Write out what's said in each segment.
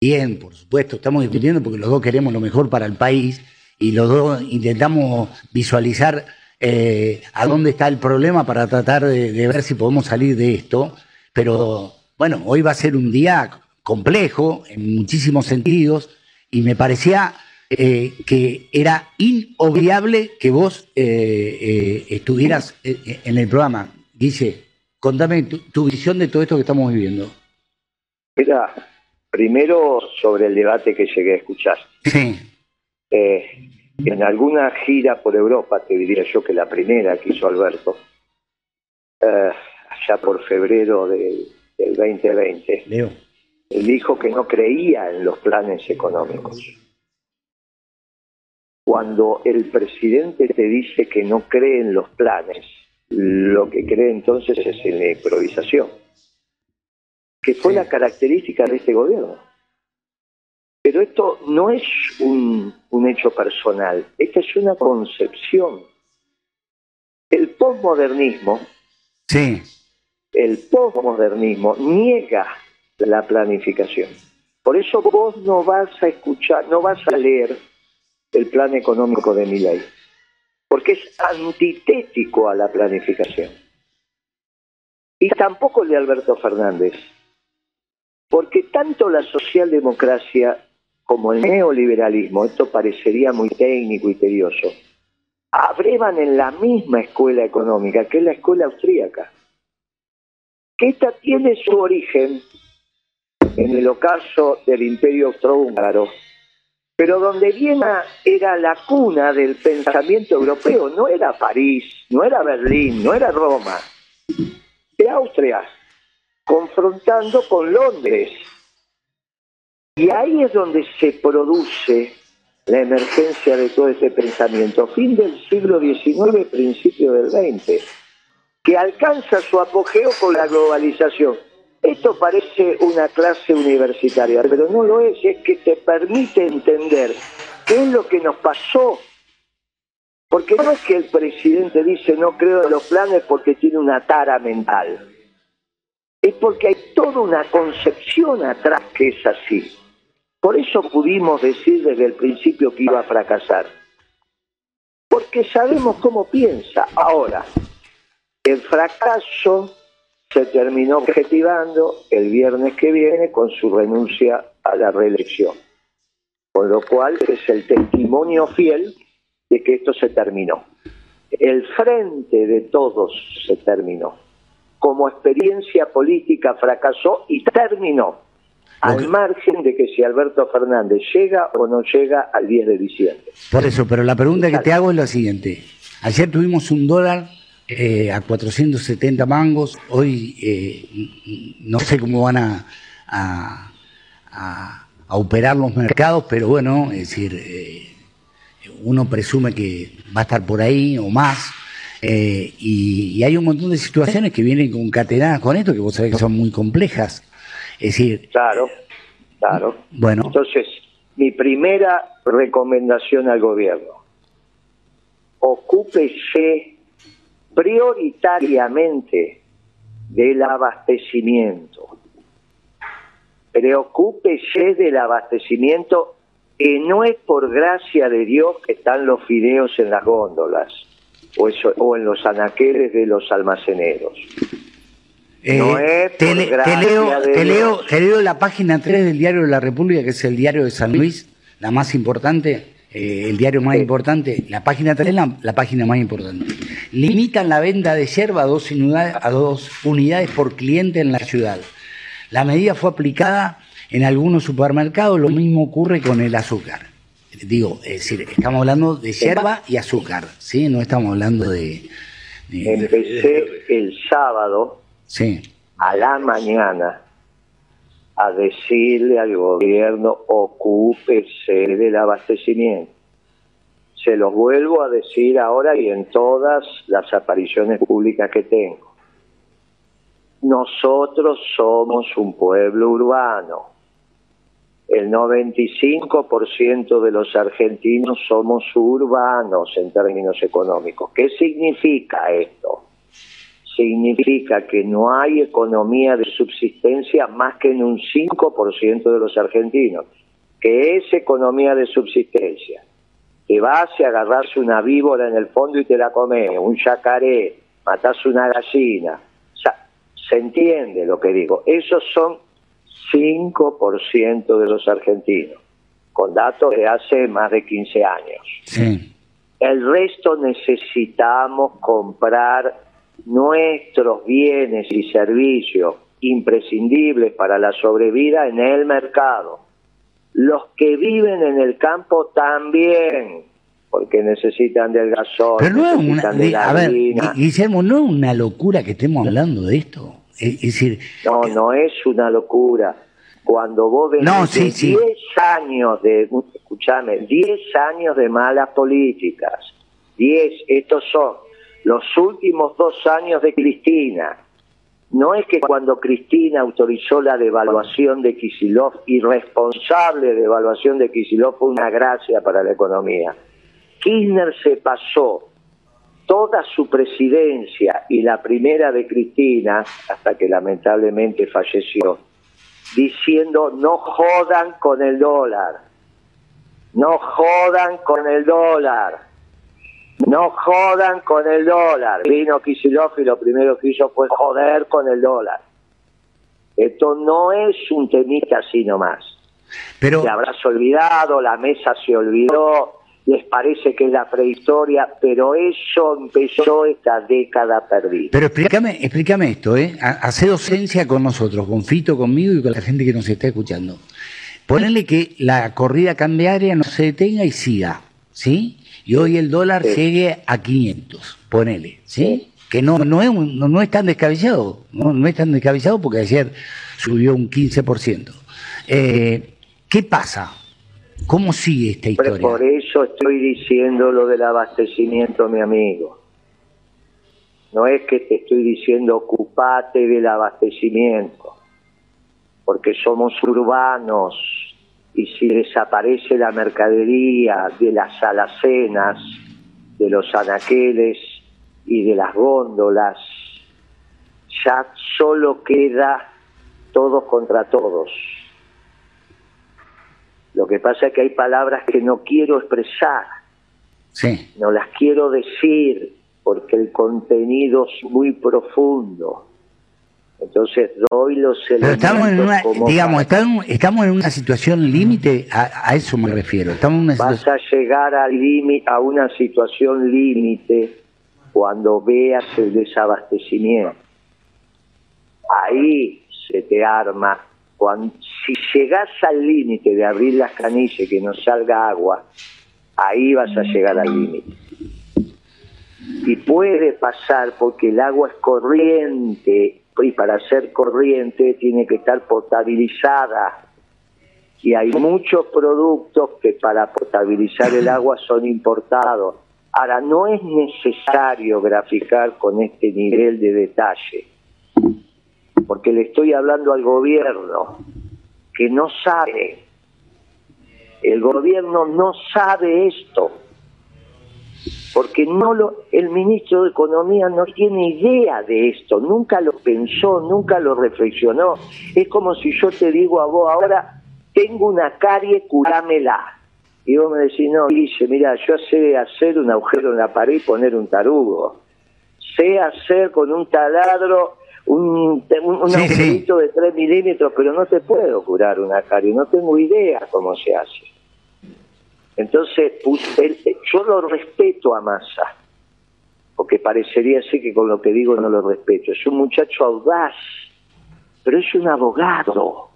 bien, por supuesto, estamos discutiendo porque los dos queremos lo mejor para el país y los dos intentamos visualizar eh, a dónde está el problema para tratar de, ver si podemos salir de esto. Pero bueno, hoy va a ser un día complejo en muchísimos sentidos y me parecía eh, que era inobviable que vos eh, estuvieras en el programa. Dice, contame tu, visión de todo esto que estamos viviendo. Mira, primero sobre el debate que llegué a escuchar. Sí. En alguna gira por Europa, te diría yo que la primera que hizo Alberto, eh, allá por febrero del, 2020, él dijo que no creía en los planes económicos. Cuando el presidente te dice que no cree en los planes, lo que cree entonces es en la improvisación, que fue la característica de este gobierno. Pero esto no es un, hecho personal, esta es una concepción. El posmodernismo, sí. el posmodernismo niega la planificación. Por eso vos no vas a escuchar, no vas a leer el plan económico de ley, porque es antitético a la planificación. Y tampoco el de Alberto Fernández, porque tanto la socialdemocracia como el neoliberalismo, esto parecería muy técnico y tedioso, abrevan en la misma escuela económica, que es la escuela austríaca, que esta tiene su origen en el ocaso del imperio austrohúngaro, pero donde Viena era la cuna del pensamiento europeo, no era París, no era Berlín, no era Roma, era Austria, confrontando con Londres, y ahí es donde se produce la emergencia de todo ese pensamiento, fin del siglo XIX, principio del XX, que alcanza su apogeo con la globalización. Esto parece una clase universitaria, pero no lo es, es que te permite entender qué es lo que nos pasó. Porque no es que el presidente dice no creo en los planes porque tiene una tara mental, es porque hay toda una concepción atrás que es así. Por eso pudimos decir desde el principio que iba a fracasar. Porque sabemos cómo piensa. Ahora, el fracaso se terminó objetivando el viernes que viene con su renuncia a la reelección. Con lo cual es el testimonio fiel de que esto se terminó. El frente de todos se terminó. Como experiencia política fracasó y terminó al margen de que si Alberto Fernández llega o no llega al 10 de diciembre. Por eso, pero la pregunta que te hago es la siguiente. Ayer tuvimos un dólar eh, a 470 mangos, hoy eh, no sé cómo van a, a, operar los mercados, pero bueno, es decir, eh, uno presume que va a estar por ahí o más. Y, y, hay un montón de situaciones que vienen concatenadas con esto, que vos sabés que son muy complejas. Es decir, claro, claro. Bueno. Entonces, mi primera recomendación al gobierno, ocúpese prioritariamente del abastecimiento. Preocúpese del abastecimiento que no es por gracia de Dios que están los fideos en las góndolas o, o en los anaqueles de los almaceneros. Eh, te, leo, leo, la página 3 del Diario de la República, que es el diario de San Luis, la más importante, eh, el diario más importante. La página 3 es la, página más importante. Limitan la venta de yerba a dos, unidades, a dos unidades por cliente en la ciudad. La medida fue aplicada en algunos supermercados, lo mismo ocurre con el azúcar. Digo, es decir, estamos hablando de yerba y azúcar, ¿sí? No estamos hablando de... de Empecé el sábado sí. a la mañana a decirle al gobierno ocúpese del abastecimiento. Se los vuelvo a decir ahora y en todas las apariciones públicas que tengo. Nosotros somos un pueblo urbano. El 95% de los argentinos somos urbanos en términos económicos. ¿Qué significa esto? significa que no hay economía de subsistencia más que en un 5% de los argentinos. que es economía de subsistencia? Que vas a agarrarse una víbora en el fondo y te la comes, un yacaré, matas una gallina. O sea, se entiende lo que digo. Esos son 5% de los argentinos, con datos de hace más de 15 años. El resto necesitamos comprar nuestros bienes y servicios imprescindibles para la sobrevida en el mercado. Los que viven en el campo también, porque necesitan del gasol, Pero no de la a ver, Guillermo, ¿no es una locura que estemos hablando de esto? Es, decir... No, no es una locura. Cuando vos ves no, 10 años de, escúchame, 10 años de malas políticas, 10, estos son los últimos dos años de Cristina. No es que cuando Cristina autorizó la devaluación de Kisilov, irresponsable devaluación de Kisilov, fue una gracia para la economía. Kirchner se pasó toda su presidencia y la primera de Cristina, hasta que lamentablemente falleció, diciendo no jodan con el dólar, no jodan con el dólar. No jodan con el dólar. Vino Kisilov y lo primero que hizo fue joder con el dólar. Esto no es un temita así nomás. Pero... Te habrás olvidado, la mesa se olvidó, les parece que es la prehistoria, pero eso empezó esta década perdida. Pero explícame, explícame esto, ¿eh? Hace docencia con nosotros, con Fito, conmigo y con la gente que nos está escuchando. Ponele que la corrida cambiaria no se detenga y siga, ¿sí? y hoy el dólar llegue a 500, ponele, ¿sí? Que no, no, es, no, es tan descabellado, no, no es tan descabellado porque ayer subió un 15%. Eh, ¿Qué pasa? ¿Cómo sigue esta historia? por eso estoy diciendo lo del abastecimiento, mi amigo. No es que te estoy diciendo ocupate del abastecimiento, porque somos urbanos, y si desaparece la mercadería de las alacenas, de los anaqueles y de las góndolas, ya solo queda todos contra todos. Lo que pasa es que hay palabras que no quiero expresar, sí. no las quiero decir porque el contenido es muy profundo entonces doy los elementos. estamos en una, digamos, estamos, en una situación límite, a, eso me refiero. Estamos Vas a llegar al a una situación límite cuando veas el desabastecimiento. Ahí se te arma. Cuando, si llegas al límite de abrir las canillas y que no salga agua, ahí vas a llegar al límite. Y puede pasar porque el agua es corriente y para ser corriente tiene que estar potabilizada. Y hay muchos productos que para potabilizar el agua son importados. Ahora, no es necesario graficar con este nivel de detalle, porque le estoy hablando al gobierno que no sabe. El gobierno no sabe esto porque no lo, el ministro de Economía no tiene idea de esto, nunca lo pensó, nunca lo reflexionó. Es como si yo te digo a vos ahora, tengo una carie, curámela. Y vos me decís, no, dice, mira, yo sé hacer un agujero en la pared y poner un tarugo. Sé hacer con un taladro un, un, agujerito de 3 milímetros, pero no te puedo curar una carie, no tengo idea cómo se hace. Entonces, yo lo respeto a Massa, porque parecería así que con lo que digo no lo respeto. Es un muchacho audaz, pero es un abogado.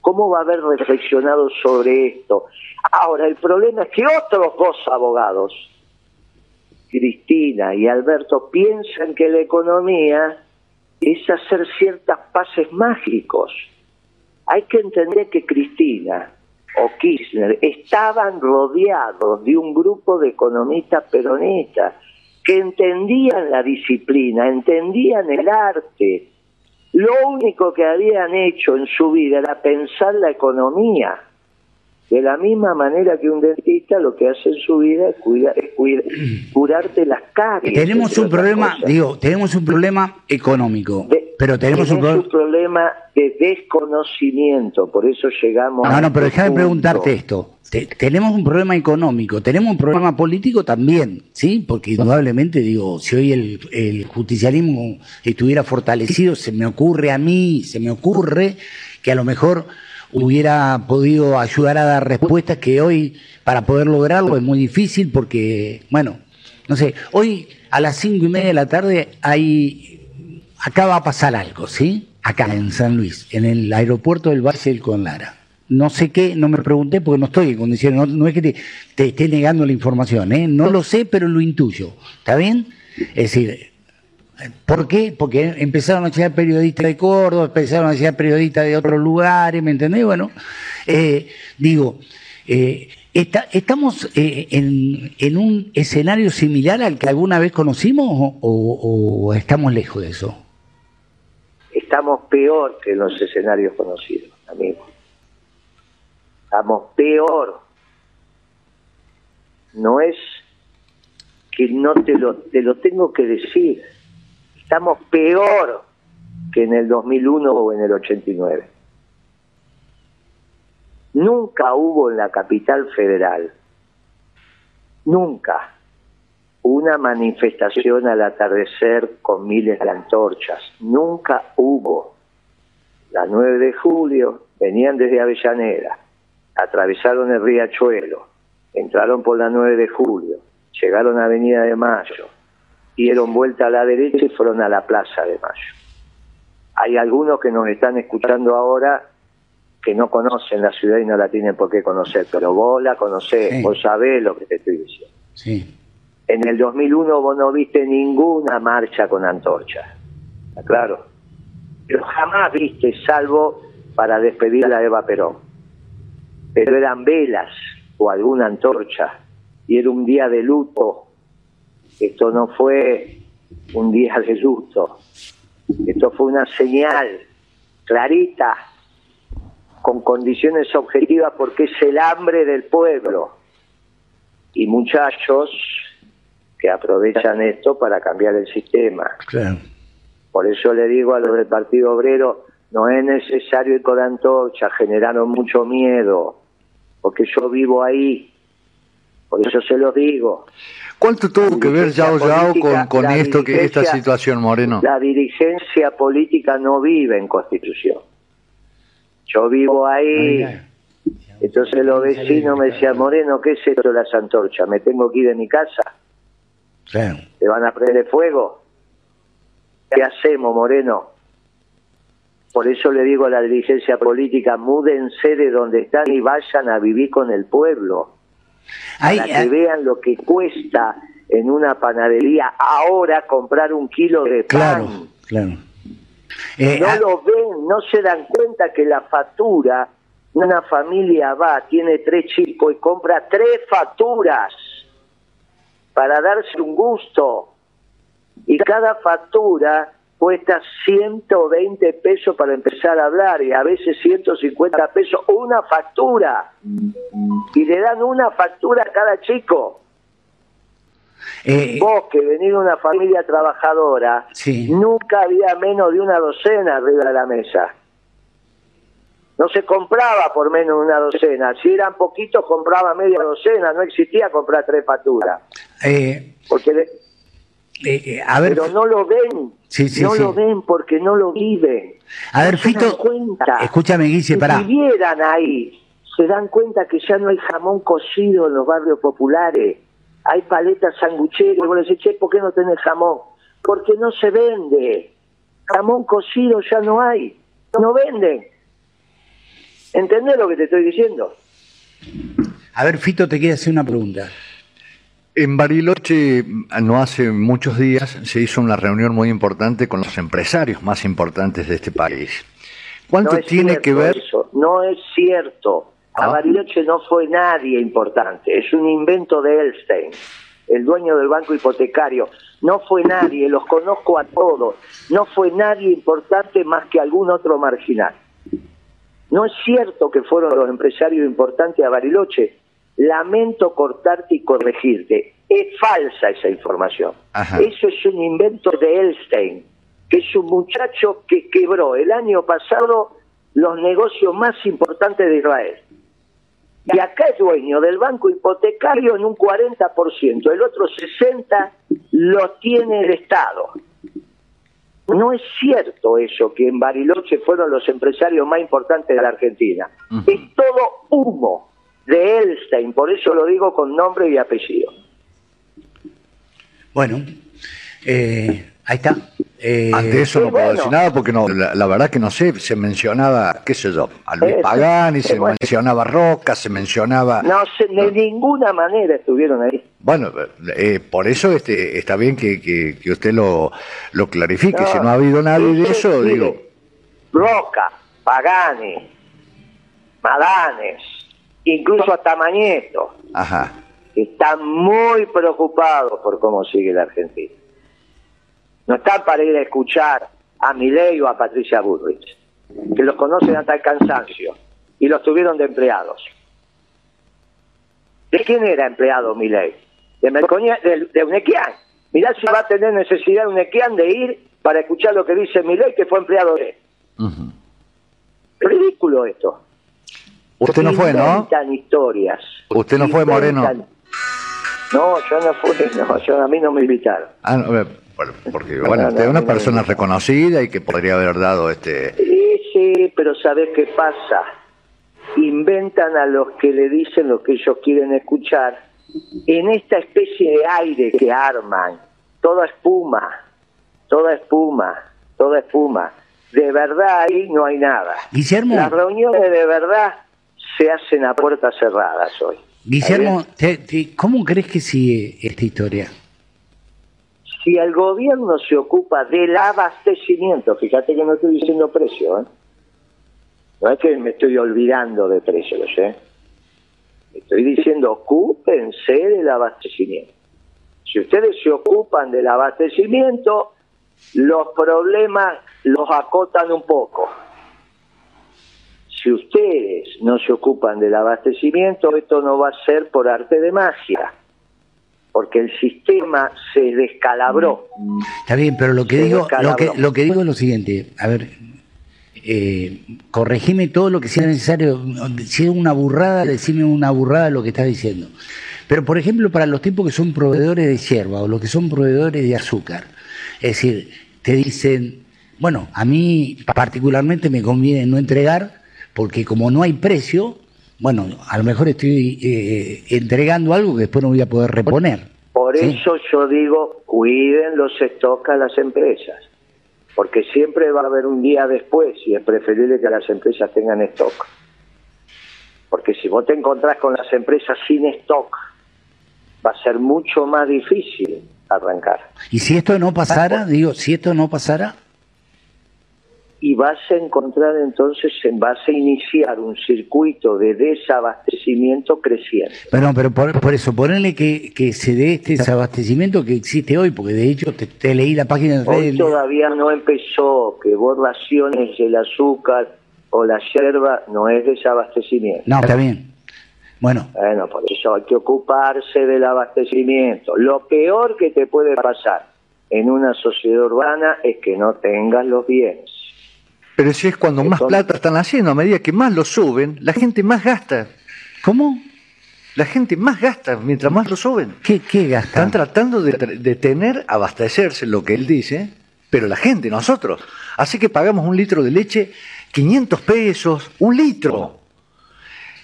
¿Cómo va a haber reflexionado sobre esto? Ahora, el problema es que otros dos abogados, Cristina y Alberto, piensan que la economía es hacer ciertas pases mágicos. Hay que entender que Cristina o Kirchner estaban rodeados de un grupo de economistas peronistas que entendían la disciplina, entendían el arte. Lo único que habían hecho en su vida era pensar la economía. De la misma manera que un dentista lo que hace en su vida es, curarte las caries. Tenemos un problema, digo, tenemos un problema económico, pero tenemos, un, problema de desconocimiento, por eso llegamos No, no, pero déjame preguntarte esto. tenemos un problema económico, tenemos un problema político también, ¿sí? Porque indudablemente, digo, si hoy el, el justicialismo estuviera fortalecido, se me ocurre a mí, se me ocurre que a lo mejor hubiera podido ayudar a dar respuestas que hoy, para poder lograrlo, es muy difícil porque, bueno, no sé, hoy a las cinco y media de la tarde hay, acá va a pasar algo, ¿sí? Acá en San Luis, en el aeropuerto del Valle del Conlara. No sé qué, no me pregunté porque no estoy en condiciones, no, es que te, te esté negando la información, ¿eh? No lo sé, pero lo intuyo. ¿Está bien? Es decir, ¿Por qué? Porque empezaron a llegar periodistas de Córdoba, empezaron a llegar periodistas de otros lugares, ¿me entendés? Bueno, eh, digo, eh, ¿estamos eh, en, un escenario similar al que alguna vez conocimos o, estamos lejos de eso? Estamos peor que los escenarios conocidos, amigo. Estamos peor. No es que no te lo, te lo tengo que decir estamos peor que en el 2001 o en el 89. Nunca hubo en la capital federal, nunca, una manifestación al atardecer con miles de antorchas. Nunca hubo. La 9 de julio venían desde Avellaneda, atravesaron el riachuelo, entraron por la 9 de julio, llegaron a Avenida de Mayo, dieron vuelta a la derecha y fueron a la Plaza de Mayo. Hay algunos que nos están escuchando ahora que no conocen la ciudad y no la tienen por qué conocer, pero vos la conocés, vos sabés lo que te estoy diciendo. Sí. En el 2001 vos no viste ninguna marcha con antorchas, ¿está claro? Pero jamás viste, salvo para despedir a la Eva Perón. Pero eran velas o alguna antorcha, y era un día de luto esto no fue un día de luto, esto fue una señal clarita, con condiciones objetivas, porque es el hambre del pueblo. Y muchachos que aprovechan esto para cambiar el sistema. Por eso le digo a los del Partido Obrero, no es necesario ir con antorcha, generaron mucho miedo, porque yo vivo ahí, por eso se los digo. ¿Cuánto tuvo que ver Yao Yao con, con esto, que esta situación, Moreno? La dirigencia política no vive en Constitución. Yo vivo ahí. Entonces los vecinos me decían, Moreno, ¿qué es esto de las antorchas? ¿Me tengo que ir de mi casa? ¿Te van a prender fuego? ¿Qué hacemos, Moreno? Por eso le digo a la dirigencia política, múdense de donde están y vayan a vivir con el pueblo para que vean lo que cuesta en una panadería ahora comprar un kilo de pan. Claro, claro. Eh, no lo ven, no se dan cuenta que la factura, una familia va, tiene tres chicos y compra tres facturas para darse un gusto. Y cada factura cuesta 120 pesos para empezar a hablar y a veces 150 pesos una factura. Y le dan una factura a cada chico. Eh, Vos que venís de una familia trabajadora, nunca había menos de una docena arriba de la mesa. No se compraba por menos de una docena. Si eran poquitos, compraba media docena. No existía comprar tres facturas. Eh, Porque eh, a ver, pero no lo ven. no lo ven porque no lo viven. A ver, Fito, escúchame, Guille, para. Si vieran ahí, se dan cuenta que ya no hay jamón cocido en los barrios populares. Hay paletas sangucheras. Y vos decís, che, ¿por qué no tenés jamón? Porque no se vende. Jamón cocido ya no hay. No venden. ¿Entendés lo que te estoy diciendo? A ver, Fito, te quiero hacer una pregunta. En Bariloche, no hace muchos días, se hizo una reunión muy importante con los empresarios más importantes de este país. ¿Cuánto tiene que ver? Eso. No es cierto. A ah. Bariloche no fue nadie importante. Es un invento de Elstein, el dueño del banco hipotecario. No fue nadie, los conozco a todos. No fue nadie importante más que algún otro marginal. No es cierto que fueron los empresarios importantes a Bariloche. Lamento cortarte y corregirte. Es falsa esa información. Eso es un invento de Elstein, que es un muchacho que quebró el año pasado los negocios más importantes de Israel. Y acá es dueño del banco hipotecario en un 40%, el otro 60% lo tiene el Estado. No es cierto eso, que en Bariloche fueron los empresarios más importantes de la Argentina. Es todo humo de Elstein, por eso lo digo con nombre y apellido. Bueno, eh, ahí está. Eh, Ante eso no puedo decir nada porque no, la, verdad que no sé, se mencionaba, qué sé yo, a Luis Pagani, se mencionaba Roca, se mencionaba... No, de ninguna manera estuvieron ahí. Bueno, eh, por eso este, está bien que, que, usted lo, lo clarifique, si no ha habido nadie de eso, digo... Roca, Pagani, Madanes, incluso hasta Mañeto, Ajá. están muy preocupados por cómo sigue la Argentina. No están para ir a escuchar a Milei o a Patricia Bullrich, que los conocen hasta el cansancio y los tuvieron de empleados. ¿De quién era empleado Milei? De, de, de Unequian. Mirá si va a tener necesidad Unequian de ir para escuchar lo que dice Milei, que fue empleado de él. Ridículo esto. Usted no fue, ¿no? historias. Usted no fue, Moreno. No, yo no fui, no, yo, a mí no me invitaron. Ah, no, porque, bueno, usted es una persona reconocida y que podría haber dado este... Sí, sí, pero ¿sabes qué pasa? Inventan a los que le dicen lo que ellos quieren escuchar en esta especie de aire que arman. Toda espuma, toda espuma, toda espuma. De verdad ahí no hay nada. Guillermo. Las reuniones de verdad se hacen a puertas cerradas hoy. Guillermo, ¿cómo crees que sigue esta historia? si el gobierno se ocupa del abastecimiento, fíjate que no estoy diciendo precio, ¿eh? no es que me estoy olvidando de precios, ¿eh? estoy diciendo ocúpense del abastecimiento. Si ustedes se ocupan del abastecimiento, los problemas los acotan un poco. Si ustedes no se ocupan del abastecimiento, esto no va a ser por arte de magia porque el sistema se descalabró. Está bien, pero lo que digo, lo que, lo que digo es lo siguiente, a ver, eh, corregime todo lo que sea necesario, si es una burrada, decime una burrada lo que estás diciendo. Pero por ejemplo, para los tipos que son proveedores de hierba o los que son proveedores de azúcar, es decir, te dicen, bueno, a mí particularmente me conviene no entregar porque como no hay precio, bueno, a lo mejor estoy eh, entregando algo que después no voy a poder reponer. Por eso yo digo, cuiden los stocks a las empresas, porque siempre va a haber un día después y es preferible que las empresas tengan stock. Porque si vos te encontrás con las empresas sin stock, va a ser mucho más difícil arrancar. ¿Y si esto no pasara, digo, si esto no pasara? Y vas a encontrar entonces, vas a iniciar un circuito de desabastecimiento creciente. Pero, pero por, eso, ponerle que, que, se dé este desabastecimiento que existe hoy, porque de hecho te, leí la página de... Hoy todavía no empezó, que vos raciones el azúcar o la yerba no es desabastecimiento. No, está bien. Bueno. Bueno, por eso hay que ocuparse del abastecimiento. Lo peor que te puede pasar en una sociedad urbana es que no tengas los bienes. Pero si es cuando más plata están haciendo, a medida que más lo suben, la gente más gasta. ¿Cómo? La gente más gasta mientras más lo suben. ¿Qué, qué gasta? Están tratando de, de, tener, abastecerse, lo que él dice, pero la gente, nosotros. Así que pagamos un litro de leche, 500 pesos, un litro.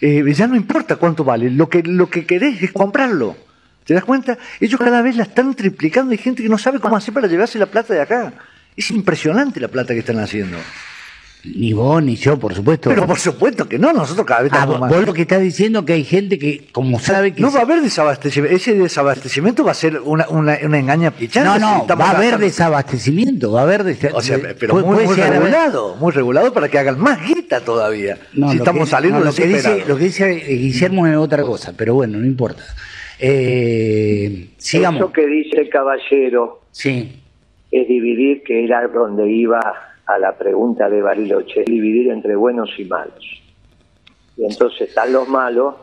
Eh, ya no importa cuánto vale, lo que, lo que querés es comprarlo. ¿Te das cuenta? Ellos cada vez la están triplicando. Hay gente que no sabe cómo hacer para llevarse la plata de acá. Es impresionante la plata que están haciendo. Ni vos ni yo, por supuesto. Pero por supuesto que no, nosotros cada vez ah, estamos Vos lo que estás diciendo que hay gente que, como sabe que... No va a haber desabastecimiento, ese desabastecimiento va a ser una, una, una engaña pichada. No, no, va a haber desabastecimiento, va a haber... O sea, pero muy, regulado, muy regulado para que hagan más guita todavía. No, si estamos saliendo lo que dice Lo que dice Guillermo es otra cosa, pero bueno, no importa. Eh, sigamos. Eso que dice el caballero. Sí es dividir, que era donde iba a la pregunta de Bariloche, dividir entre buenos y malos. Y entonces están los malos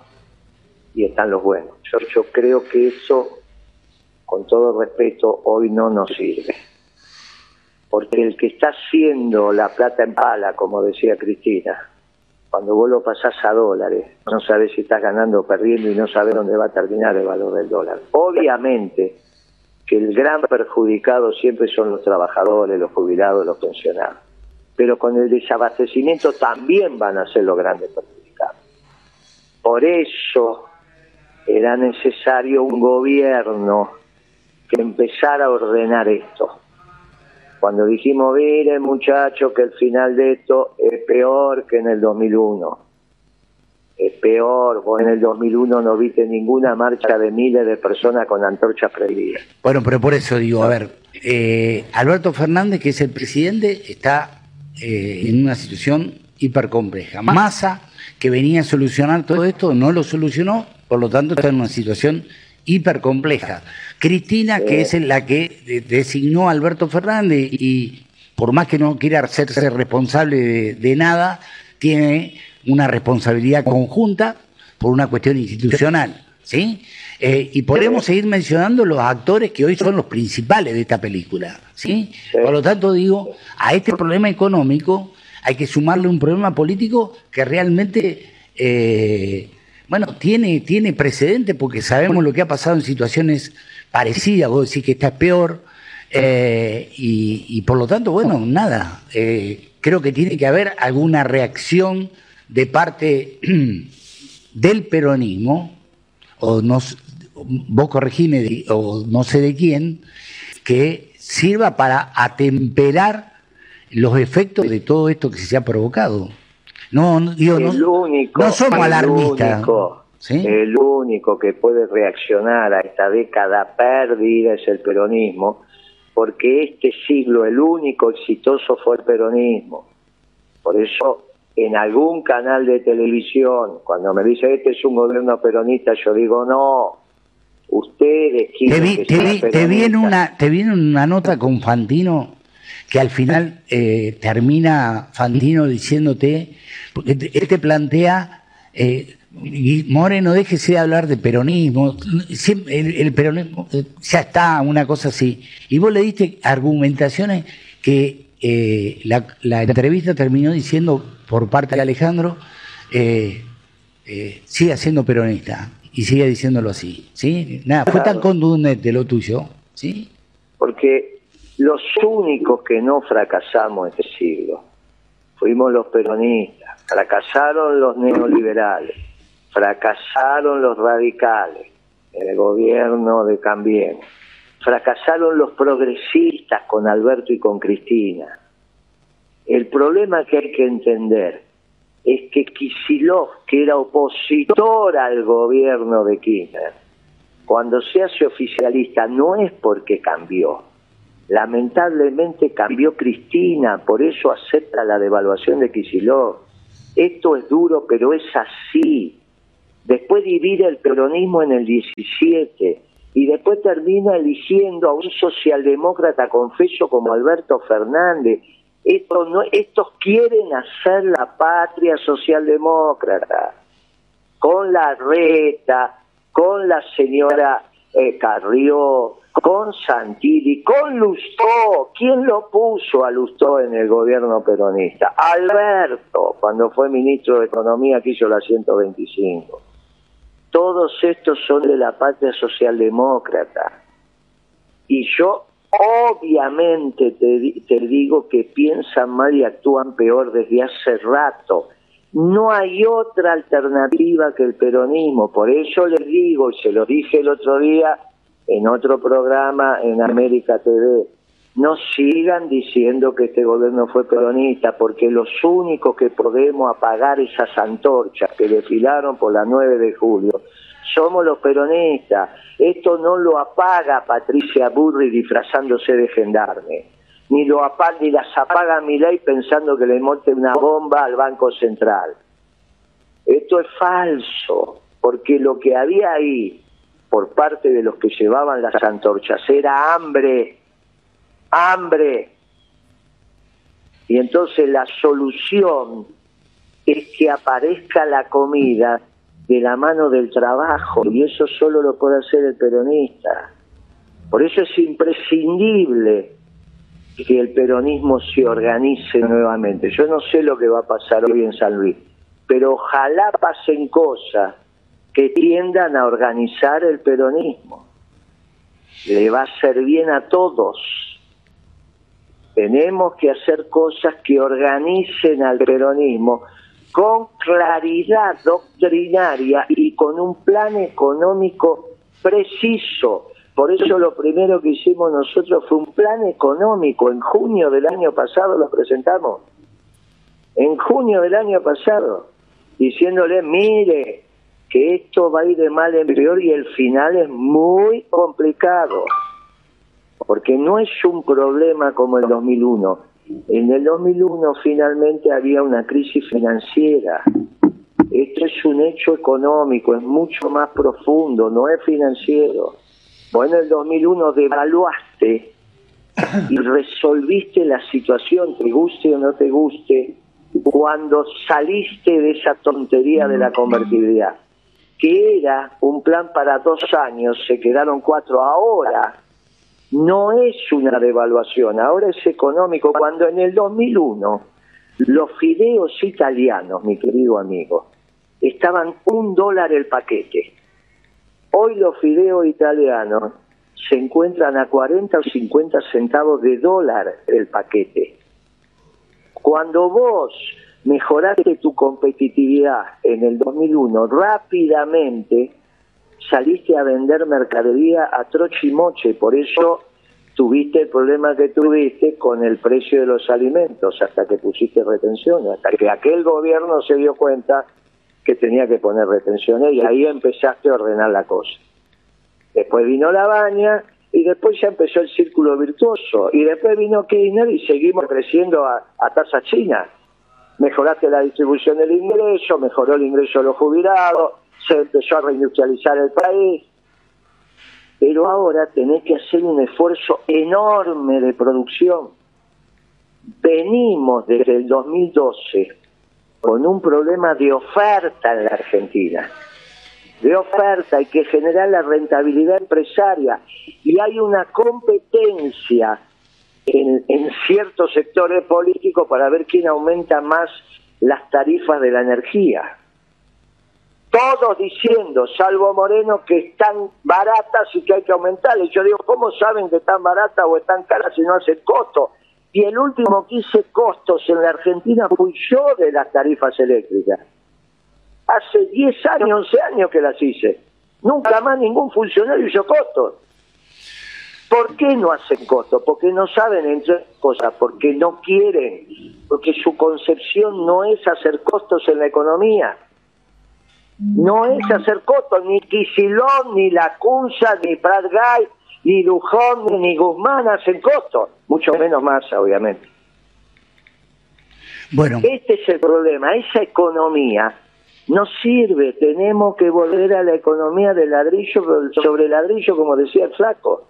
y están los buenos. Yo, yo creo que eso, con todo respeto, hoy no nos sirve. Porque el que está haciendo la plata en pala, como decía Cristina, cuando vos lo pasás a dólares, no sabes si estás ganando o perdiendo y no sabes dónde va a terminar el valor del dólar. Obviamente que el gran perjudicado siempre son los trabajadores, los jubilados, los pensionados. Pero con el desabastecimiento también van a ser los grandes perjudicados. Por eso era necesario un gobierno que empezara a ordenar esto. Cuando dijimos, miren muchachos, que el final de esto es peor que en el 2001. Es peor, vos en el 2001 no viste ninguna marcha de miles de personas con antorchas prendidas. Bueno, pero por eso digo, a ver, eh, Alberto Fernández, que es el presidente, está eh, en una situación hipercompleja. Massa, que venía a solucionar todo esto, no lo solucionó, por lo tanto está en una situación hipercompleja. Cristina, que es la que designó a Alberto Fernández y por más que no quiera hacerse responsable de, nada, tiene una responsabilidad conjunta por una cuestión institucional. ¿sí? Eh, y podemos seguir mencionando los actores que hoy son los principales de esta película. ¿sí? Por lo tanto, digo, a este problema económico hay que sumarle un problema político que realmente eh, bueno, tiene, tiene precedente porque sabemos lo que ha pasado en situaciones parecida, vos decís que esta es peor, eh, y, por lo tanto, bueno, nada, creo que tiene que haber alguna reacción de parte del peronismo, o no, vos corregime, o no sé de quién, que sirva para atemperar los efectos de todo esto que se ha provocado. No, digo, no, no somos alarmistas. El único que puede reaccionar a esta década perdida es el peronismo, porque este siglo el único exitoso fue el peronismo. Por eso, en algún canal de televisión, cuando me dice este es un gobierno peronista, yo digo no. Ustedes quieren te, viene una te viene una nota con Fantino que al final eh, termina Fantino diciéndote, porque él te plantea eh, Moreno, déjese de hablar de peronismo, el, peronismo eh, ya está, una cosa así. Y vos le diste argumentaciones que eh, la, entrevista terminó diciendo por parte de Alejandro, eh, sigue siendo peronista y sigue diciéndolo así. ¿sí? Nada, fue tan contundente lo tuyo. ¿sí? Porque los únicos que no fracasamos este siglo fuimos los peronistas, fracasaron los neoliberales fracasaron los radicales en el gobierno de Cambiemos, fracasaron los progresistas con Alberto y con Cristina. El problema que hay que entender es que Kisilov, que era opositor al gobierno de Kirchner, cuando se hace oficialista no es porque cambió. Lamentablemente cambió Cristina, por eso acepta la devaluación de Kisilov. Esto es duro, pero es así después divide el peronismo en el 17 y después termina eligiendo a un socialdemócrata confeso como Alberto Fernández. Estos, quieren hacer la patria socialdemócrata con la reta, con la señora eh, Carrió, con Santilli, con Lustó. ¿Quién lo puso a Lustó en el gobierno peronista? Alberto, cuando fue ministro de Economía que hizo la 125 todos estos son de la patria socialdemócrata. Y yo obviamente te, digo que piensan mal y actúan peor desde hace rato. No hay otra alternativa que el peronismo. Por eso les digo, y se lo dije el otro día en otro programa en América TV, no sigan diciendo que este gobierno fue peronista, porque los únicos que podemos apagar esas antorchas que desfilaron por la 9 de julio somos los peronistas. Esto no lo apaga Patricia Burri disfrazándose de gendarme, ni lo apaga, ni las apaga ley pensando que le monte una bomba al Banco Central. Esto es falso, porque lo que había ahí por parte de los que llevaban las antorchas era hambre hambre. Y entonces la solución es que aparezca la comida de la mano del trabajo y eso solo lo puede hacer el peronista. Por eso es imprescindible que el peronismo se organice nuevamente. Yo no sé lo que va a pasar hoy en San Luis, pero ojalá pasen cosas que tiendan a organizar el peronismo. Le va a hacer bien a todos. Tenemos que hacer cosas que organicen al peronismo con claridad doctrinaria y con un plan económico preciso. Por eso lo primero que hicimos nosotros fue un plan económico. En junio del año pasado lo presentamos. En junio del año pasado, diciéndole, mire, que esto va a ir de mal en peor y el final es muy complicado. Porque no es un problema como el 2001 en el 2001 finalmente había una crisis financiera. Esto es un hecho económico, es mucho más profundo, no es financiero. Bueno, en el 2001 devaluaste y resolviste la situación, te guste o no te guste, cuando saliste de esa tontería de la convertibilidad, que era un plan para dos años, se quedaron cuatro ahora no es una devaluación, ahora es económico. Cuando en el 2001 los fideos italianos, mi querido amigo, estaban un dólar el paquete. Hoy los fideos italianos se encuentran a 40 o 50 centavos de dólar el paquete. Cuando vos mejoraste tu competitividad en el 2001 rápidamente, saliste a vender mercadería a troche y moche, por eso tuviste el problema que tuviste con el precio de los alimentos, hasta que pusiste retenciones, hasta que aquel gobierno se dio cuenta que tenía que poner retenciones y ahí empezaste a ordenar la cosa. Después vino la baña y después ya empezó el círculo virtuoso y después vino Kirchner y seguimos creciendo a, a tasa china. Mejoraste la distribución del ingreso, mejoró el ingreso de los jubilados, se empezó a reindustrializar el país, pero ahora tenés que hacer un esfuerzo enorme de producción. Venimos desde el 2012 con un problema de oferta en la Argentina, de oferta, hay que generar la rentabilidad empresaria y hay una competencia en, en ciertos sectores políticos para ver quién aumenta más las tarifas de la energía todos diciendo, salvo Moreno, que están baratas y que hay que aumentarles. Yo digo, ¿cómo saben que están baratas o están caras si no hace costo? Y el último que hice costos en la Argentina fui yo de las tarifas eléctricas. Hace 10 años, 11 años que las hice. Nunca más ningún funcionario hizo costos. ¿Por qué no hacen costos? Porque no saben entre cosas, porque no quieren, porque su concepción no es hacer costos en la economía no es hacer coto, ni Quisilón, ni Lacunza, ni Pratgay, ni Lujón, ni Guzmán hacen costo, mucho menos Massa, obviamente. Bueno. Este es el problema, esa economía no sirve, tenemos que volver a la economía del ladrillo sobre ladrillo, como decía el flaco,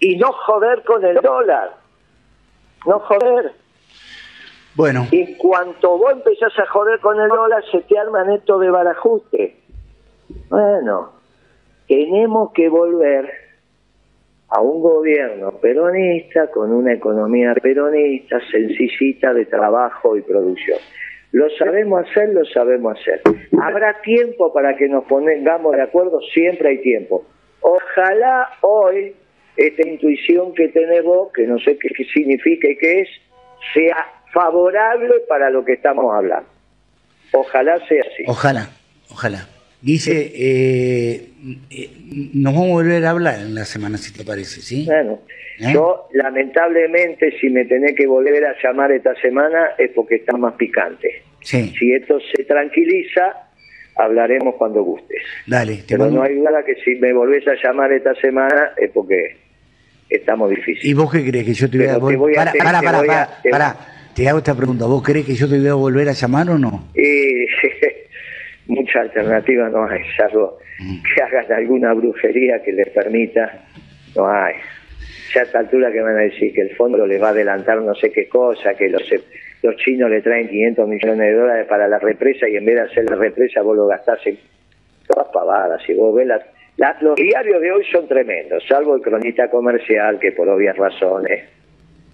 y no joder con el dólar, no joder. Bueno. Y cuanto vos empezás a joder con el dólar, se te arman esto de barajuste. Bueno, tenemos que volver a un gobierno peronista con una economía peronista, sencillita de trabajo y producción. Lo sabemos hacer, lo sabemos hacer. ¿Habrá tiempo para que nos pongamos de acuerdo? Siempre hay tiempo. Ojalá hoy esta intuición que tenés vos, que no sé qué significa y qué es, sea favorable para lo que estamos hablando. Ojalá sea así. Ojalá, ojalá. Dice, eh, eh, nos vamos a volver a hablar en la semana, si te parece, ¿sí? Bueno, ¿Eh? yo lamentablemente si me tenés que volver a llamar esta semana es porque está más picante. Sí. Si esto se tranquiliza, hablaremos cuando gustes. Dale, te Pero no hay duda que si me volvés a llamar esta semana es porque estamos difíciles. ¿Y vos qué crees que yo te voy a volver? Para, para, para, para, te hago esta pregunta, ¿vos crees que yo te voy a volver a llamar o no? Eh, mucha alternativa no hay, salvo mm. que hagan alguna brujería que les permita, no hay. ya a esta altura que van a decir que el fondo les va a adelantar no sé qué cosa, que los, los chinos le traen 500 millones de dólares para la represa y en vez de hacer la represa vos lo gastás en todas pavadas. Si vos ves las, los diarios de hoy son tremendos, salvo el cronista comercial que por obvias razones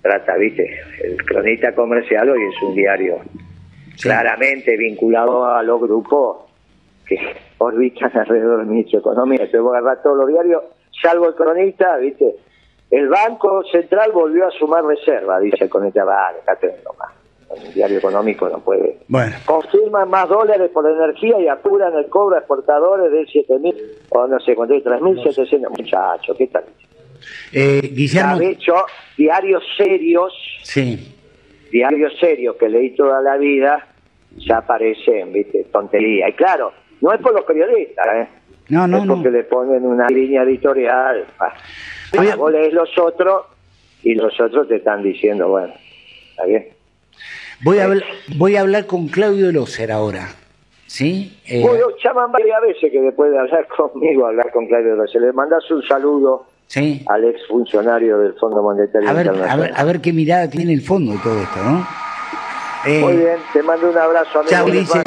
trata, viste, el cronista comercial hoy es un diario claramente vinculado a los grupos que orbitan alrededor del ministro de Economía. Entonces vos agarrás todos los diarios, salvo el cronista, viste, el Banco Central volvió a sumar reserva, dice con esta va, dejate nomás. El diario económico no puede. Bueno. Confirman más dólares por energía y apuran el cobro a exportadores de 7.000, o no sé cuánto, 3.700. Muchachos, ¿qué tal? Eh, Guillermo. De hecho, diarios serios. Sí. Diarios serios que leí toda la vida, ya aparecen, ¿viste? Tontería. Y claro, no es por los periodistas, ¿eh? No, no, es porque le ponen una línea editorial. Oye, vos lees los otros y los otros te están diciendo, bueno, está bien. Voy a, hablar, voy a hablar con Claudio Loser ahora. ¿Sí? Eh... llaman varias veces que después de hablar conmigo, hablar con Claudio Loser. Le mandas un saludo ¿Sí? al ex funcionario del Fondo Monetario a ver, Internacional. A ver, a ver qué mirada tiene el fondo de todo esto, ¿no? Muy bien, te mando un abrazo. Chao, Ulises.